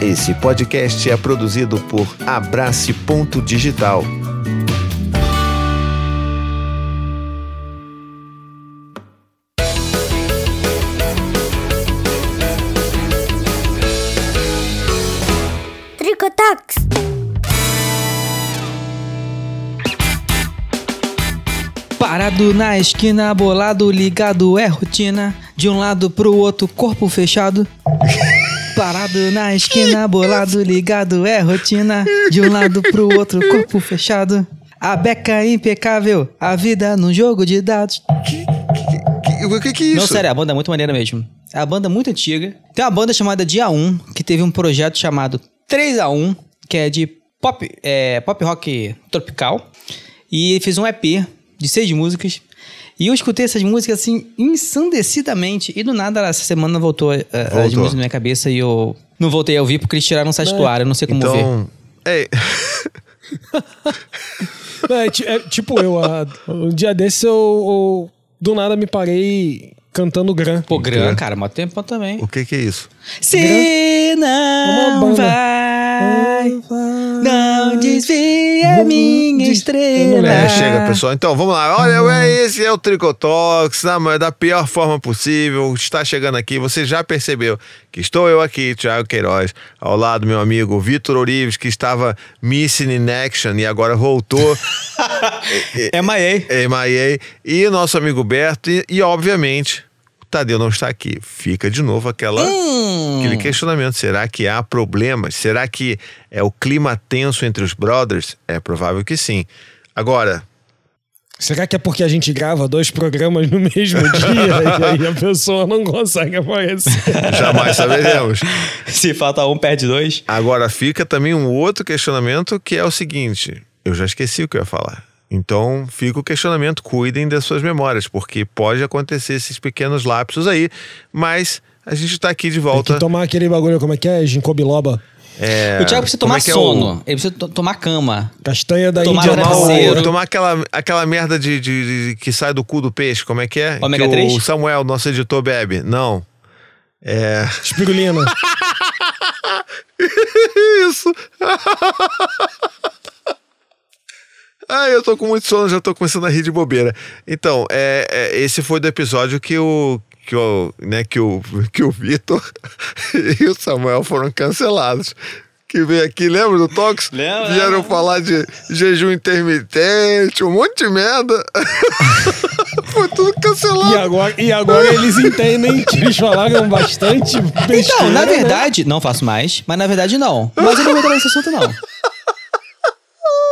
Esse podcast é produzido por Abrace Ponto Digital. Tricotax. Parado na esquina, bolado, ligado, é rotina. De um lado pro outro, corpo fechado. Parado na esquina, bolado, ligado, é rotina. De um lado pro outro, corpo fechado. A beca é impecável, a vida num jogo de dados. Que- O que, que é isso? Não, sério, a banda é muito maneira mesmo. É uma banda muito antiga. Tem uma banda chamada Dia 1, que teve um projeto chamado 3A1, que é de pop, é, pop rock tropical. E fez um EP de seis músicas. E eu escutei essas músicas assim, ensandecidamente. E do nada, essa semana voltou, as Voltou. músicas na minha cabeça e eu não voltei a ouvir porque eles tiraram o site do ar. Eu não sei como ver. Então, é, É, é tipo eu, ah, um dia desse eu, eu do nada me parei cantando Gran. Pô, Gran, cara, mó tempo também. o que, que é isso? Se não vai, não desvia minha estrela. É, chega, pessoal. Então, vamos lá. Olha, é, esse é o Tricotox, na, da pior forma possível. Está chegando aqui. Você já percebeu que estou eu aqui, Thiago Queiroz, ao lado do meu amigo Vitor Orives, que estava missing in action e agora voltou. É Maei. é, MIA, e o nosso amigo Berto, e, e, obviamente, Tadeu não está aqui. Fica de novo aquela, Hum. aquele questionamento: será que há problemas? Será que é o clima tenso entre os brothers? É provável que sim. Agora, Será que é porque a gente grava dois programas no mesmo dia e aí a pessoa não consegue aparecer? jamais saberemos. Se falta um, perde dois. Agora fica também um outro questionamento que é o seguinte: eu já esqueci o que eu ia falar. Então fica o questionamento, cuidem das suas memórias, porque pode acontecer esses pequenos lapsos aí, mas a gente está aqui de Tem volta. que tomar aquele bagulho, como é que é? Ginkgo biloba. É, o Thiago precisa tomar é é sono. o- Ele precisa to- tomar cama. Castanha da Tomar Índia. Tomar, o- tomar aquela, aquela merda de, de- de- que sai do cu do peixe, como é que é? Ômega que 3? O Samuel, nosso editor, bebe. Não. É. Espirulina. Isso! Ai, eu tô com muito sono, já tô começando a rir de bobeira. Então, é, é, esse foi do episódio que o. Que o, né, que o, que o Vitor e o Samuel foram cancelados. Que veio aqui, lembra do Tox? Lembro, Vieram falar de jejum intermitente, um monte de merda. foi tudo cancelado. E agora, e agora eles entendem que eles falaram bastante besteira, Então, na né? verdade, não faço mais, mas na verdade não. Mas eu não vou entrar nesse assunto, não.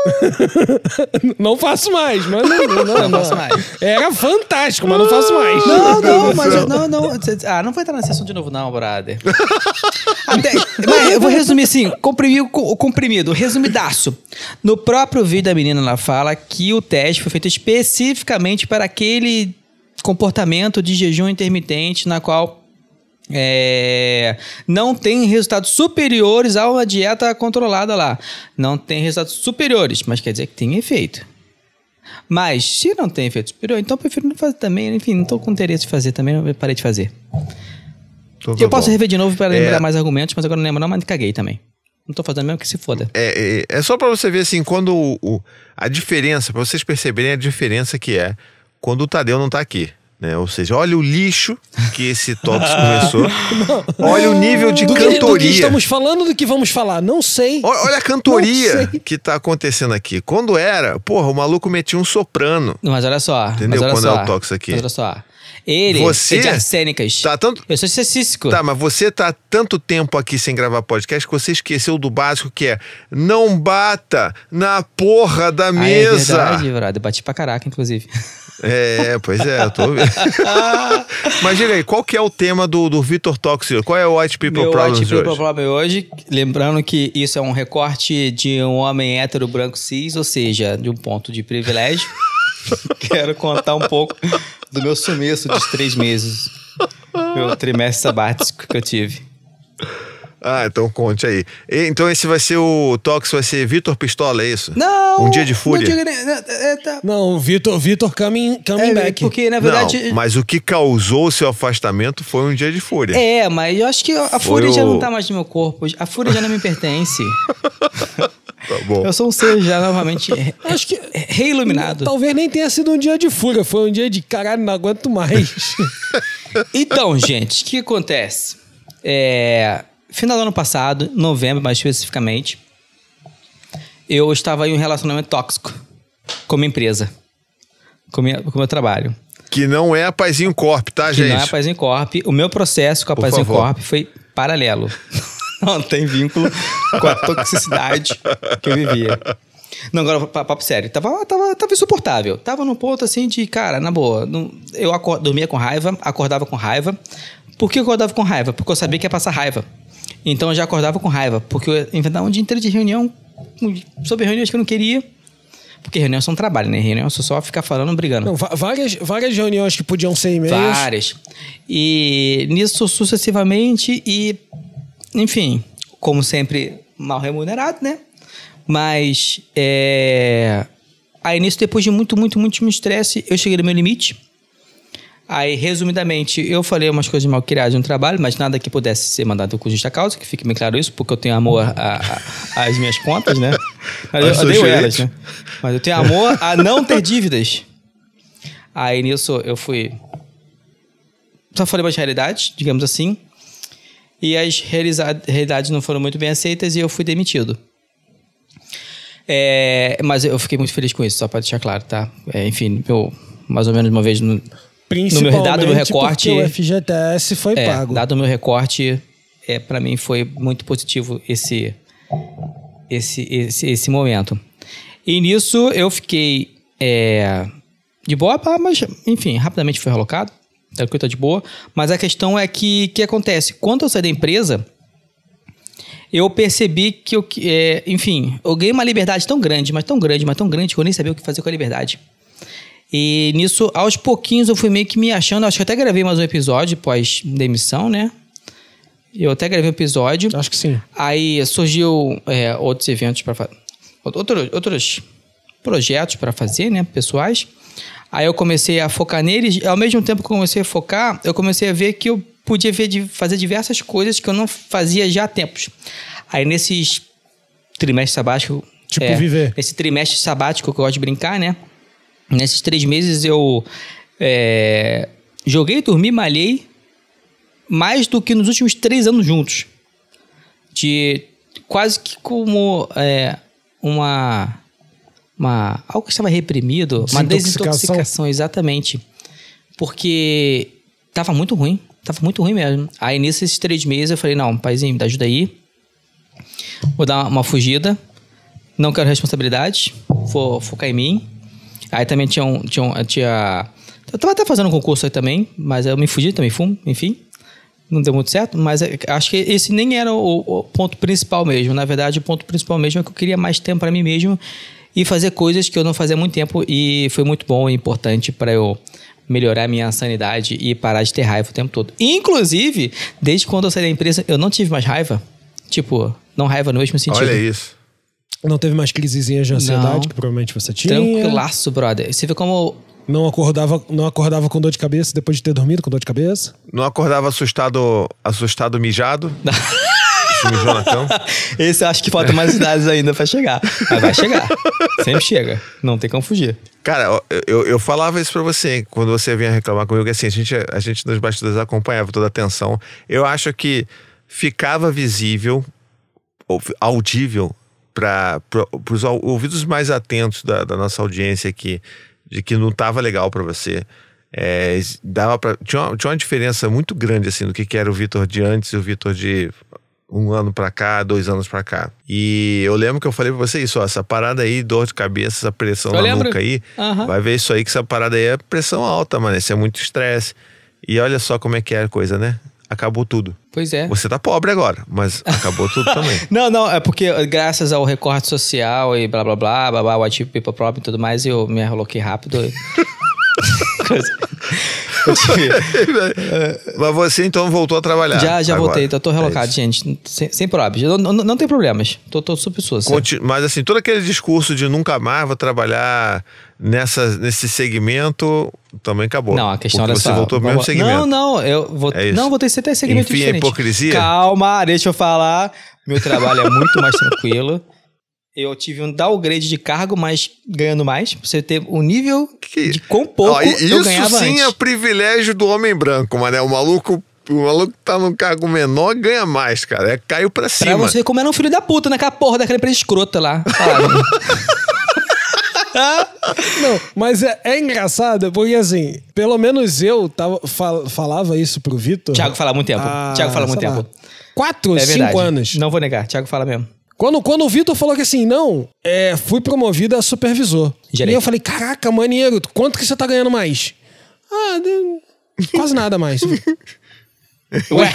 Não faço mais, mas não, não, não, Não faço mais. Era fantástico, mas não faço mais. Não, não, mas eu, não, não. Ah, não vou entrar nesse assunto de novo, não, brother. Até- mas eu vou resumir assim: comprimir o co- o comprimido, resumidaço. No próprio vídeo da menina, ela fala que o teste foi feito especificamente para aquele comportamento de jejum intermitente na qual é, não tem resultados superiores a uma dieta controlada lá. Não tem resultados superiores, mas quer dizer que tem efeito. Mas se não tem efeito superior, então eu prefiro não fazer também. Enfim, não tô com interesse de fazer também, eu parei de fazer. Tá eu posso bom. rever de novo para lembrar É. mais argumentos, mas agora não lembro não, mas caguei também. Não tô fazendo mesmo que se foda. É, é, é só pra você ver assim, quando o, o- a diferença, pra vocês perceberem a diferença que é quando o Tadeu não tá aqui. Né? Ou seja, olha o lixo que esse Tox começou. Olha o nível de Do que, do que cantoria. estamos falando, do que vamos falar? Não sei. Olha, olha a cantoria que tá acontecendo aqui. Quando era, porra, o maluco metia um soprano. Mas olha só. Entendeu? Olha Quando só, é o Tox aqui. Mas olha só. Ele Você é de arsênicas. Tá tanto. Eu sou cessístico. Tá, mas você tá tanto tempo aqui sem gravar podcast que você esqueceu do básico que é não bata na porra da Ah, é mesa. verdade, brother. Bati pra caraca, inclusive. É, pois é, eu tô. Mas diga aí, qual que é o tema do, do Vitor hoje? Qual é o White People Meu Problems White People hoje? Problem hoje, lembrando que isso é um recorte de um homem hétero branco cis, ou seja, de um ponto de privilégio. Quero contar um pouco do meu sumiço dos três meses. Meu trimestre sabático que eu tive. Ah, então conte aí. E- Então esse vai ser o Tox, vai ser Vitor Pistola, é isso? Não! Um dia de fúria? Não é, tá- Não, Vitor, Vitor coming, coming é, back. porque na verdade. Não, mas o que causou o seu afastamento foi um dia de fúria. É, mas eu acho que a Foi fúria já o- não tá mais no meu corpo. A fúria já não me pertence. Tá bom. Eu sou um ser já novamente Acho que reiluminado. talvez nem tenha sido um dia de fúria, foi um dia de caralho, não aguento mais. Então, gente, o que acontece? É, final do ano passado, novembro mais especificamente, eu estava em um relacionamento tóxico com uma empresa, com minha- com o meu trabalho. Que não é a Paizinho Corp, tá, Que gente? não é a Paizinho Corp. O meu processo com a Por Paizinho favor. Corp foi paralelo. não tem vínculo com a toxicidade que eu vivia. Não, agora, pa- papo sério. Tava, tava, tava insuportável. Tava num ponto assim de, cara, na boa. não- eu acor- dormia com raiva, acordava com raiva. Por que eu acordava com raiva? Porque eu sabia que ia passar raiva. Então eu já acordava com raiva. Porque eu inventava um dia inteiro de reunião sobre reuniões que eu não queria. Porque reuniões são trabalho, né? Reunião é só ficar falando, brigando. Não, várias, várias reuniões que podiam ser e-mails. Várias. E nisso sucessivamente e, enfim, como sempre, mal remunerado, né? Mas, é... Aí nisso, depois de muito, muito, muito estresse, eu cheguei no meu limite. Aí, resumidamente, eu falei umas coisas mal criadas no trabalho, mas nada que pudesse ser mandado com justa causa, que fique bem claro isso, porque eu tenho amor às minhas contas, né? Mas eu odeio elas, né? Mas eu tenho amor a não ter dívidas. Aí nisso eu fui. Só falei umas realidades, digamos assim. E as realidades não foram muito bem aceitas e eu fui demitido. É, mas eu fiquei muito feliz com isso, só para deixar claro, tá? É, enfim, eu mais ou menos uma vez no, no Principalmente meu, dado o meu recorte. porque o FGTS foi É, pago. dado o meu recorte, é, para mim foi muito positivo esse, esse, esse, esse momento. E nisso eu fiquei é, de boa, mas enfim, rapidamente fui relocado. Tranquilo, tá de boa. Mas a questão é que o que acontece? Quando eu saí da empresa, eu percebi que eu, é, enfim, eu ganhei uma liberdade tão grande, mas tão grande, mas tão grande, que eu nem sabia o que fazer com a liberdade. E nisso, aos pouquinhos, eu fui meio que me achando. Acho que eu até gravei mais um episódio pós-demissão, né? Eu até gravei um episódio. Acho que sim. Aí surgiu é, outros eventos para fazer. Outros, outros projetos para fazer, né? Pessoais. Aí eu comecei a focar neles. e Ao mesmo tempo que eu comecei a focar, eu comecei a ver que eu podia ver, de- fazer diversas coisas que eu não fazia já há tempos. Aí nesses trimestres sabáticos. Tipo, viver. Esse trimestre sabático que eu gosto de brincar, né? Nesses três meses eu é, joguei, dormi, malhei mais do que nos últimos três anos juntos. De quase que como é, uma, uma. algo que estava reprimido, uma Desintoxicação. exatamente. Porque tava muito ruim. Tava muito ruim mesmo. Aí nesses três meses eu falei, não, paizinho, me ajuda aí. Vou dar uma, uma fugida. Não quero responsabilidade. Vou focar em mim. Aí também tinha um. Tinha, um- tinha eu tava até fazendo um concurso aí também, mas eu me fugi também, fumo, enfim. Não deu muito certo, mas é- acho que esse nem era o, o ponto principal mesmo. Na verdade, o ponto principal mesmo é que eu queria mais tempo para mim mesmo e fazer coisas que eu não fazia há muito tempo e foi muito bom e importante para eu melhorar a minha sanidade e parar de ter raiva o tempo todo. Inclusive, desde quando eu saí da empresa, eu não tive mais raiva. Tipo, não raiva no mesmo sentido. Olha isso. Não teve mais crisezinhas de ansiedade, Não. que provavelmente você tinha. Tranquilaço, brother. Você vê como Não acordava, não acordava com dor de cabeça depois de ter dormido com dor de cabeça? Não acordava assustado, assustado mijado? Esse eu acho que falta mais idades ainda pra chegar. Mas vai chegar. Sempre chega. Não tem como fugir. Cara, eu, eu falava isso pra você quando você vinha reclamar comigo, que assim, a gente, a gente nos bastidores acompanhava toda a tensão. Eu acho que ficava visível, ou audível, para os ouvidos mais atentos da, da nossa audiência aqui, de que não tava legal pra você. É, dava pra, tinha, uma, tinha uma diferença muito grande assim do que, que era o Vitor de antes e o Vitor de um ano pra cá, dois anos pra cá. E eu lembro que eu falei pra você isso, ó, essa parada aí, dor de cabeça, essa pressão Eu na lembro. nuca aí, Aham. vai ver isso aí que essa parada aí é pressão alta, mano, isso é muito estresse. E olha só como é que é a coisa, né? Acabou tudo. Pois é. Você tá pobre agora, mas acabou tudo também. Não, não, é porque graças ao recorte social e blá blá blá, blá blá, white people problem e tudo mais, eu me reloquei rápido. Mas você então voltou a trabalhar. já, já agora. voltei, tô, tô É relocado, isso. gente. Sem, sem problemas. Não, não, não tem problemas. Tô, tô super sussa. Conti- Mas assim, todo aquele discurso de nunca mais vou trabalhar nessa, nesse segmento também acabou. Não, a questão era você só. voltou pro mesmo segmento. Não, não, eu vou. É não, vou ter até segmento Enfim, a diferente. hipocrisia? Calma, deixa eu falar. Meu trabalho é muito mais tranquilo. Eu tive um downgrade de cargo, mas ganhando mais. Pra você ter o nível Que- de quão pouco Ó, e- eu isso ganhava sim antes. é privilégio do homem branco, mas né? O maluco, o maluco que tá num cargo menor ganha mais, cara. É, caiu pra Pra cima. você ver como era um filho da puta naquela porra daquela empresa escrota lá. Não, mas é, é engraçado, porque assim, pelo menos eu tava, fal- falava isso pro Vitor. Thiago fala há muito tempo. há, Thiago fala há muito lá, tempo. Quatro, É cinco verdade. anos. Não vou negar. Thiago fala mesmo. Quando, quando o Vitor falou que assim, não, é, fui promovido a supervisor. Gerente. E eu falei, caraca, maneiro, quanto que você tá ganhando mais? Ah, de- quase nada mais. Ué,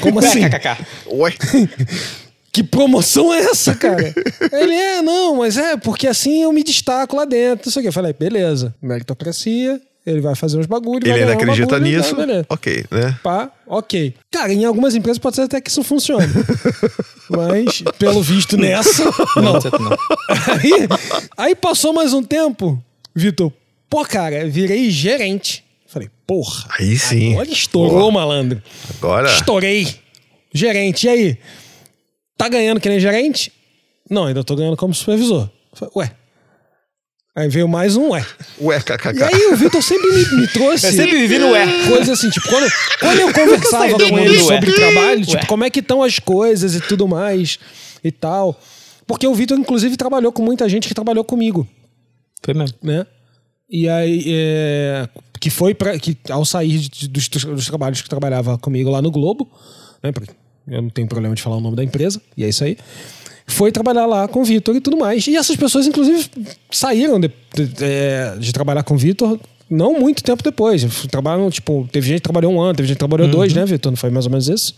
Como Ué, assim? kkk. Ué, Que promoção é essa, cara? Ele é, não, mas é porque assim eu me destaco lá dentro. Não sei o quê. Eu falei, beleza, meritocracia, ele vai fazer uns bagulhos. ele ainda acredita bagulho, nisso. tá, beleza. ok, né? Pá, ok. Cara, em algumas empresas pode ser até que isso funcione. Mas, pelo visto nessa, não. Não, não. Aí, aí passou mais um tempo, Vitor, pô, cara, virei gerente. Falei, porra. Aí sim. Agora estourou, Porra. malandro. Agora. Estourei. Gerente, e aí? Tá ganhando que nem gerente? Não, ainda tô ganhando como supervisor. Falei, Ué. Aí veio mais um ué. Ué, kkk. E aí o Vitor sempre me, me trouxe. Eu sempre vivi no ué. Coisa assim, tipo, quando, quando eu conversava com ele sobre trabalho, tipo, Ué. como é que estão as coisas e tudo mais e tal. Porque o Vitor, inclusive, trabalhou com muita gente que trabalhou comigo, Foi mesmo. né? E aí, é, que foi para que ao sair de- dos, dos trabalhos que trabalhava comigo lá no Globo, né? porque Eu não tenho problema de falar o nome da empresa, e é isso aí. Foi trabalhar lá com o Vitor e tudo mais. E essas pessoas, inclusive, saíram de, de- é, de trabalhar com o Vitor não muito tempo depois. Trabalham, tipo, teve gente que trabalhou um ano, teve gente que trabalhou dois, né, Vitor? Não foi mais ou menos isso?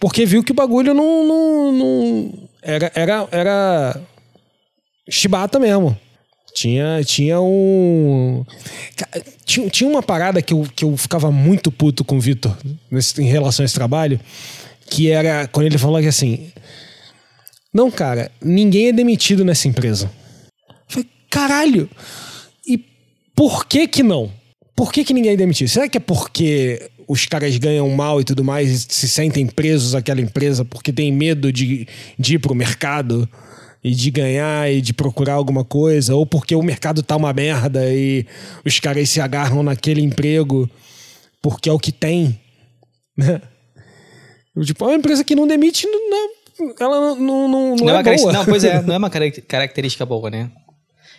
Porque viu que o bagulho não. não, não- era, era, era chibata mesmo. Tinha, tinha um. Tinha, tinha uma parada que eu, que eu ficava muito puto com o Vitor em relação a esse trabalho, que era quando ele falou que assim. Não, cara, ninguém é demitido nessa empresa. Eu falei, caralho! E por que que não? Por que que ninguém é demitido? Será que é porque os caras ganham mal e tudo mais e se sentem presos àquela empresa porque tem medo de, de ir pro mercado e de ganhar e de procurar alguma coisa? Ou porque o mercado tá uma merda e os caras se agarram naquele emprego porque é o que tem? Né? Eu, Tipo, é uma empresa que não demite, não, ela não, não, não, Não, é é boa. não, pois é, não é uma carac- característica boa, né?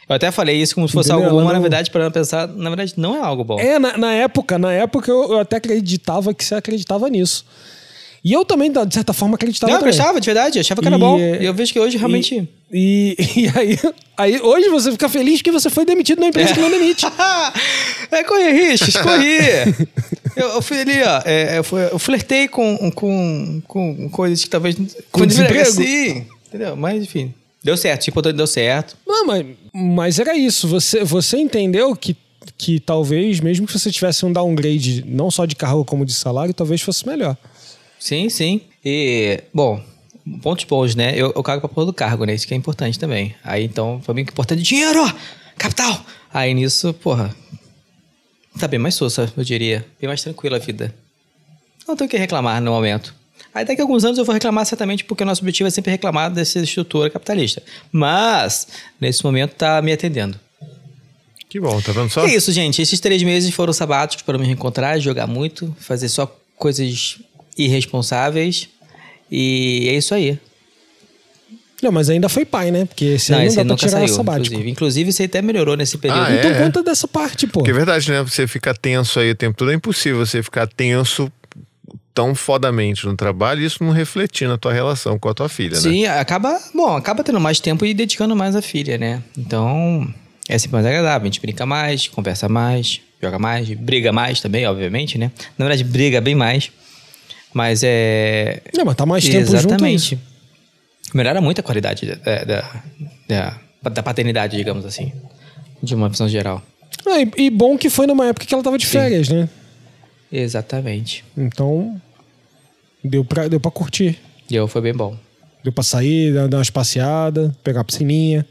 Eu até falei isso como se fosse Entendeu? algo bom, Ela mas na não- verdade, para pensar, na verdade, não é algo bom. É, na, na época, na época eu, eu até acreditava que você acreditava nisso. E eu também, de certa forma, acreditava não, eu também. acreditava, de verdade, eu achava que era E, bom. é, E eu vejo que hoje realmente. E, e, e aí, aí, hoje você fica feliz que você foi demitido na empresa que não demite. é, corri riscos, corri. eu, eu fui ali, ó. é, eu, fui- eu flertei com, com, com coisas que talvez. Com deveria- desemprego? Sim, entendeu? Mas enfim. Deu certo, tipo, deu certo. Não, mas, mas era isso. Você, você entendeu que, que talvez, mesmo que você tivesse um downgrade, não só de carro como de salário, talvez fosse melhor. Sim, sim. E, bom, pontos bons, né? Eu, eu cago pra porra do cargo, né? Isso que é importante também. Aí, então, pra mim, o que é importante é dinheiro! Capital! Aí, nisso, porra, tá bem mais sossa, eu diria. Bem mais tranquila a vida. Não tenho o que reclamar no momento. Aí, daqui a alguns anos eu vou reclamar certamente porque o nosso objetivo é sempre reclamar dessa estrutura capitalista. Mas, nesse momento, tá me atendendo. Que bom, tá vendo só? É isso, gente. Esses três meses foram sabáticos para me reencontrar, jogar muito, fazer só coisas irresponsáveis. E é isso aí. Não, mas ainda foi pai, né? Porque esse Não, esse não aí dá pra nunca tirar saiu, sabático. inclusive. Inclusive, aí até melhorou nesse período. Ah, é? Então conta dessa parte, pô. Porque é verdade, né? Você fica tenso aí o tempo todo. É impossível você ficar tenso tão fodamente no trabalho e isso não refletir na tua relação com a tua filha, né? Sim, acaba, bom, acaba tendo mais tempo e dedicando mais à filha, né? Então, é sempre mais agradável. A gente brinca mais, conversa mais, joga mais, briga mais também, obviamente, né? Na verdade, briga bem mais. Mas é. Não, mas tá mais tempo junto. Exatamente. isso. Melhora muito a qualidade da, da, da, da paternidade, digamos assim. De uma visão geral. Ah, e, e bom que foi numa época que ela tava de férias, né? Exatamente. Então, deu pra, deu pra curtir. E eu foi bem bom. Deu pra sair, dar umas passeadas, pegar a piscininha.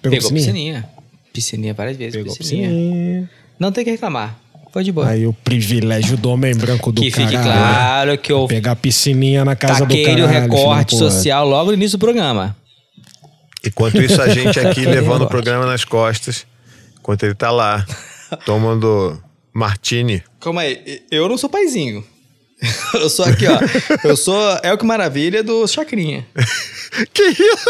Pegou, piscininha? piscininha. várias vezes. Pegou piscininha. piscininha. Não tem que reclamar. Foi de boa. Aí o privilégio do homem branco do que fique caralho. claro que eu Pegar a piscininha na casa do o caralho. recorte da porra. social logo no início do programa. Enquanto isso, a gente aqui levando o programa nas costas, enquanto ele tá lá, tomando martini. Calma aí, eu não sou paizinho. Eu sou aqui, ó. Eu sou É o que Maravilha do Chacrinha. Que isso?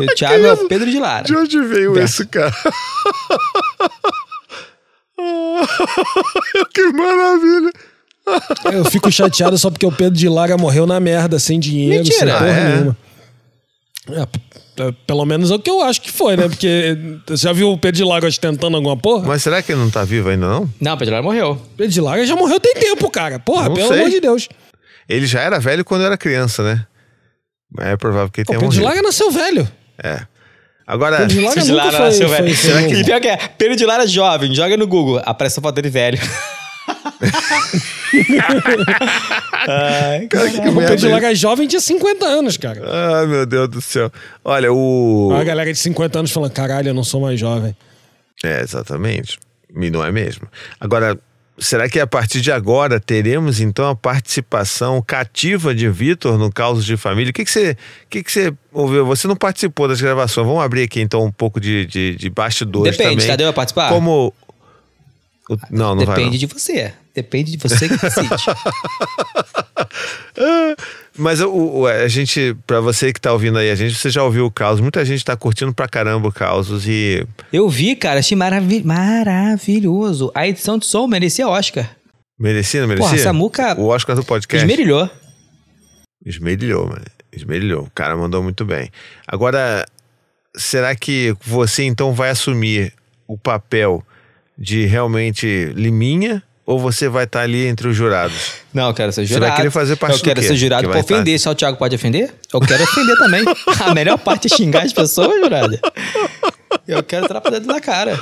E o Thiago é o Pedro de Lara. De onde veio Tá. esse cara? que maravilha! Eu fico chateado só porque o Pedro de Lara morreu na merda, sem dinheiro, Mentira. sem porra é? nenhuma. É, p- pelo menos é o que eu acho que foi, né? Porque você já viu o Pedro de Lara ostentando alguma porra? Mas será que ele não tá vivo ainda, não? Não, Pedro de Lara morreu. O Pedro de Lara já morreu tem tempo, cara. Porra, Não pelo sei. amor de Deus. Ele já era velho quando era criança, né? Mas É provável que ele O tenha Pedro de morrido. Lara nasceu velho. É. Agora, Pedro de Lara Pedro de Lara foi, nasceu velho. foi novo. E pior que é, Pedro de Lara jovem, joga no Google, aparece a foto dele velho. Ai, cara, que O Pedro de Lara jovem tinha 50 anos, cara. Ai, meu Deus do céu. Olha, o. A galera de 50 anos falando, caralho, eu não sou mais jovem. É, exatamente. E não é mesmo. Agora, será que a partir de agora teremos então a participação cativa de Vitor no Caos de Família? O que, que, você, que, que você ouviu? Você não participou das gravações. Vamos abrir aqui então um pouco de, de, de bastidores Depende, também. Tadeu vai participar? Como. o- Não, não vai. Depende Não. de você. Depende de você que decide. Mas o, o- a gente, pra você que tá ouvindo aí, a gente, você já ouviu o Caos. Muita gente tá curtindo pra caramba o Caos e. Eu vi, cara, achei maravi maravilhoso. A edição de som merecia Oscar. Merecia, não merecia? Porra, Samuca O Oscar do podcast. esmerilhou. Esmerilhou, mano. Esmerilhou. O cara mandou muito bem. Agora, será que você então vai assumir o papel de realmente Liminha? Ou você vai estar ali entre os jurados? Não, eu quero ser Você jurado. vai querer fazer parte Eu quero ser jurado Que pra vai estar- ofender. Só o Thiago pode ofender? Eu quero ofender também. A melhor parte é xingar as pessoas, jurado. Eu quero entrar pra dentro da cara.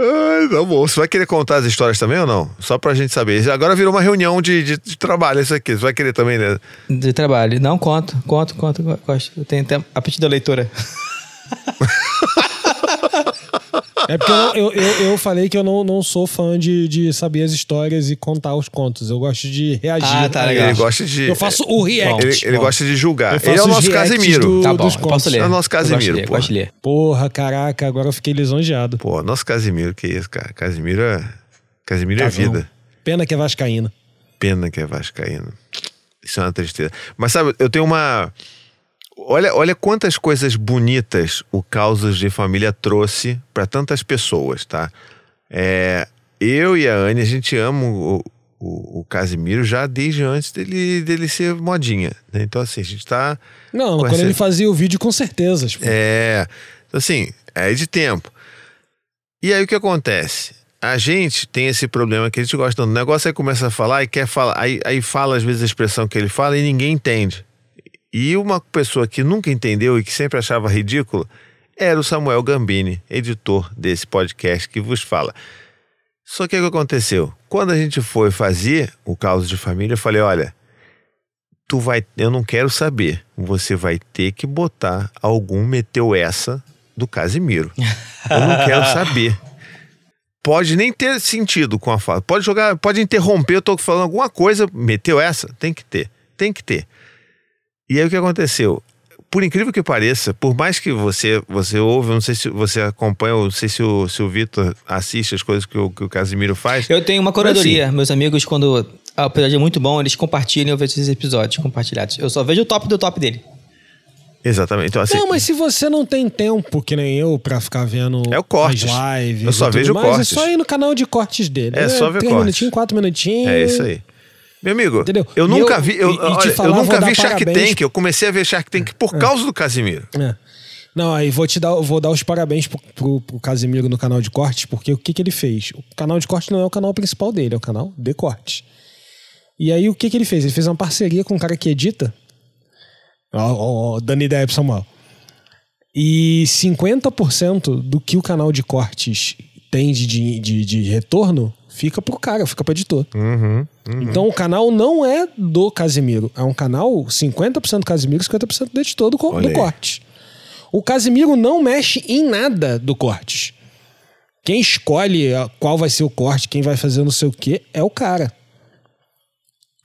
Ai, tá bom. Você vai querer contar as histórias também ou não? Só pra gente saber. Agora virou uma reunião de, de, de trabalho isso aqui. Você vai querer também, né? De trabalho. Não, conto, conto, conto. Gosto. Eu tenho tempo. Apetite da leitura. É porque eu, eu, eu, eu falei que eu não, não sou fã de, de saber as histórias e contar os contos. Eu gosto de reagir. Ah, tá, a legal. Ele gosta de. Eu faço o react. Ele, ele gosta de julgar. Eu faço Ele é o os nosso Casimiro. do- Tá bom, eu posso ler. É o nosso Eu gosto de Casimiro, ler, pô. gosto de ler. Porra, caraca, agora eu fiquei lisonjeado. Pô, nosso Casimiro, que isso, cara? Casimiro é. Casimiro é Casão. vida. Pena que é vascaína. Pena que é Vascaíno. Isso é uma tristeza. Mas sabe, eu tenho uma. Olha, olha quantas coisas bonitas o Causas de Família trouxe para tantas pessoas, tá? É, eu e a Anne, a gente ama o, o, o Casimiro já desde antes dele, dele ser modinha. né? Então, assim, a gente tá. Não, quando ser- ele fazia o vídeo, com certeza. tipo, É. Então, assim, é de tempo. E aí o que acontece? A gente tem esse problema que a gente gosta do negócio, aí começa a falar e quer falar. Aí, aí fala, às vezes, a expressão que ele fala e ninguém entende. E uma pessoa que nunca entendeu e que sempre achava ridículo era o Samuel Gambini, editor desse podcast que vos fala. Só que o que aconteceu? Quando a gente foi fazer o caos de família, eu falei: olha, tu vai, eu não quero saber. Você vai ter que botar algum meteu essa do Casimiro. Eu não quero saber. Pode nem ter sentido com a fala. Pode jogar, pode interromper, eu tô falando alguma coisa, meteu essa, tem que ter. Tem que ter. E aí o que aconteceu? Por incrível que pareça, por mais que você você ouve, eu não sei se você acompanha, não sei se o, se o Vitor assiste as coisas que o, que o Casimiro faz. Eu tenho uma curadoria. Meus amigos, quando o episódio é muito bom, eles compartilham, eu vejo esses episódios compartilhados. Eu só vejo o top do top dele. Exatamente. Então, assim, Não, mas se você não tem tempo, que nem eu, pra ficar vendo É o cortes. as lives. Eu só vejo mais, cortes. É só ir no canal de cortes dele. É só ver Três cortes. minutinhos, quatro minutinhos. É isso aí. Meu amigo, Entendeu? eu E nunca eu- vi, eu, e- olha, falar, eu nunca vi Shark parabéns. Tank. Eu comecei a ver Shark Tank por causa do Casimiro. É. Não, aí vou te dar, vou dar os parabéns pro, pro, pro Casimiro no canal de cortes, porque o que, que ele fez? O canal de cortes não é o canal principal dele, é o canal de cortes. E aí o que, que ele fez? Ele fez uma parceria com um cara que edita. Ó, ó, ó, dando ideia pro Samuel. E 50% do que o canal de cortes tem de, de, de, retorno fica pro cara, fica pro editor. Uhum. Então o canal não é do Casimiro. É um canal 50% do Casimiro e 50% do editor do, do corte. O Casimiro não mexe em nada do cortes. Quem escolhe a- qual vai ser o corte, quem vai fazer não sei o que, é o cara.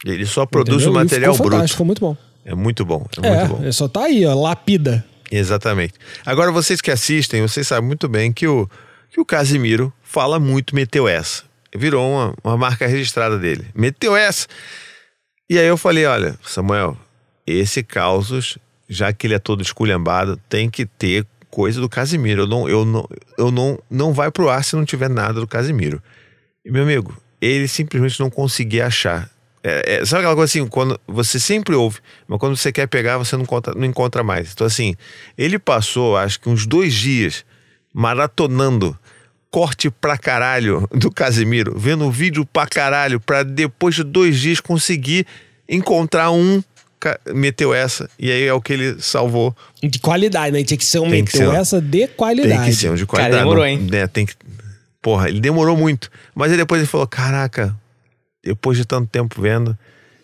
Ele só produz Entendeu? o material ficou bruto. Ficou muito bom. É muito bom, é, É, muito bom. ele só tá aí, ó, lapida. Exatamente. Agora, vocês que assistem, vocês sabem muito bem que o, que o Casimiro fala muito meteu essa. Virou uma, uma marca registrada dele. Meteu essa. E aí eu falei, olha, Samuel, esse Causos, já que ele é todo esculhambado, tem que ter coisa do Casimiro. Eu não, eu não, eu não, não vai pro ar se não tiver nada do Casimiro. E, meu amigo, ele simplesmente não conseguia achar. É, é, sabe aquela coisa assim, quando você sempre ouve, mas quando você quer pegar, você não encontra, não encontra mais. Então, assim, ele passou, acho que uns dois dias, maratonando corte pra caralho do Casimiro, vendo vídeo pra caralho, pra depois de dois dias conseguir encontrar um. Meteu essa, e aí é o que ele salvou. De qualidade, né? Tinha que ser um Tem meteu ser essa de qualidade. Tem que ser um de qualidade. demorou, não- hein? né, tem que, porra, ele demorou muito. Mas aí depois ele falou: Caraca, depois de tanto tempo vendo,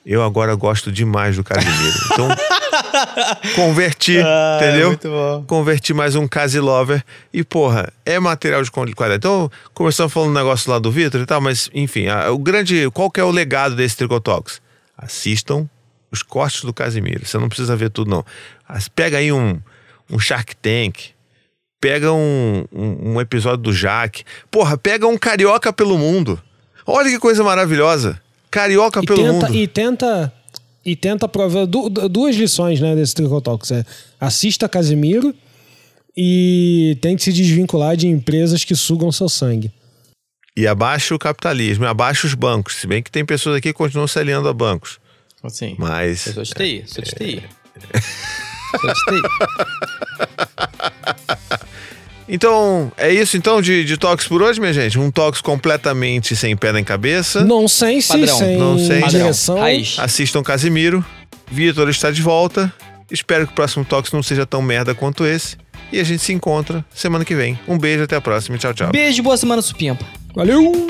eu agora gosto demais do Casimiro. Então, converti, entendeu? Ah, muito bom. Converti mais um Casilover. E, porra, é material de qualidade. Então, começamos falando um negócio lá do Vitor e tal, mas, enfim, a- o grande. Qual que é o legado desse Tricotalks? Assistam os cortes do Casimiro. Você não precisa ver tudo, não. As- Pega aí um, um Shark Tank. Pega um, um, um episódio do Jaque. Porra, pega um Carioca pelo Mundo. Olha que coisa maravilhosa. Carioca E pelo tenta, mundo. e tenta e tenta provar du- du- duas lições, né, desse Tricotalks. É, assista Casimiro e tente se desvincular de empresas que sugam seu sangue. E abaixa o capitalismo, e abaixa os bancos. Se bem que tem pessoas aqui que continuam se aliando a bancos. Assim. Mas. Eu de TI, sou de TI. Sou de TI. Então, é isso então de, de toques por hoje, minha gente? Um toques completamente sem pé nem cabeça. Nonsense, Padrão. sem Nonsense. direção. Raiz. Assistam Casimiro. Vitor está de volta. Espero que o próximo toques não seja tão merda quanto esse. E a gente se encontra semana que vem. Um beijo, até a próxima. Tchau, tchau. Beijo, boa semana, Supimpa. Valeu!